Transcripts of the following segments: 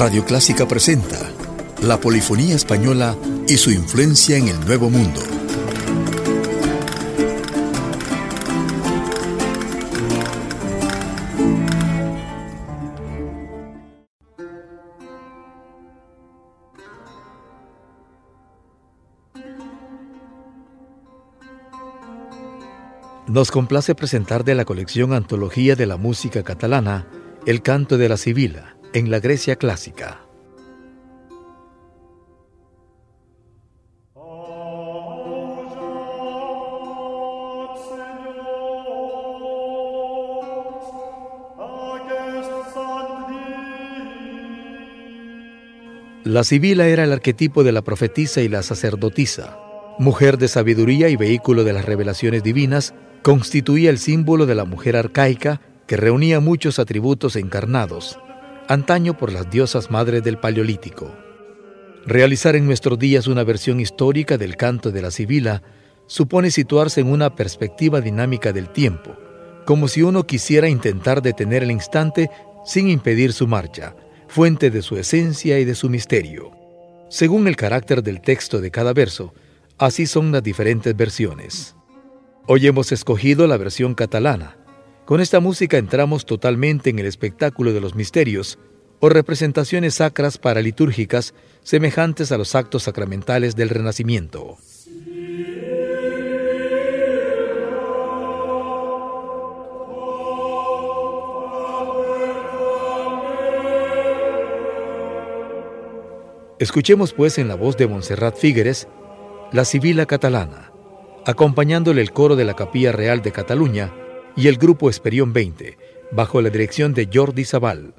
Radio Clásica presenta la polifonía española y su influencia en el Nuevo Mundo. Nos complace presentar de la colección Antología de la Música Catalana el canto de la Sibila en la Grecia clásica. La Sibila era el arquetipo de la profetisa y la sacerdotisa. Mujer de sabiduría y vehículo de las revelaciones divinas, constituía el símbolo de la mujer arcaica que reunía muchos atributos encarnados, antaño por las diosas madres del Paleolítico. Realizar en nuestros días una versión histórica del canto de la Sibila supone situarse en una perspectiva dinámica del tiempo, como si uno quisiera intentar detener el instante sin impedir su marcha, fuente de su esencia y de su misterio. Según el carácter del texto de cada verso, así son las diferentes versiones. Hoy hemos escogido la versión catalana, con esta música entramos totalmente en el espectáculo de los misterios o representaciones sacras paralitúrgicas semejantes a los actos sacramentales del Renacimiento. Escuchemos pues en la voz de Montserrat Figueres la Sibila catalana, acompañándole el coro de la Capilla Real de Cataluña y el Grupo Esperión 20, bajo la dirección de Jordi Zabal.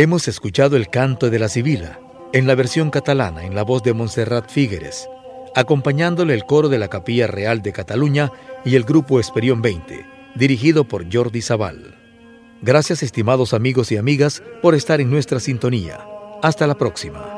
Hemos escuchado el canto de la Sibila, en la versión catalana, en la voz de Montserrat Figueres, acompañándole el coro de la Capilla Real de Cataluña y el grupo Esperión 20, dirigido por Jordi Zabal. Gracias estimados amigos y amigas por estar en nuestra sintonía. Hasta la próxima.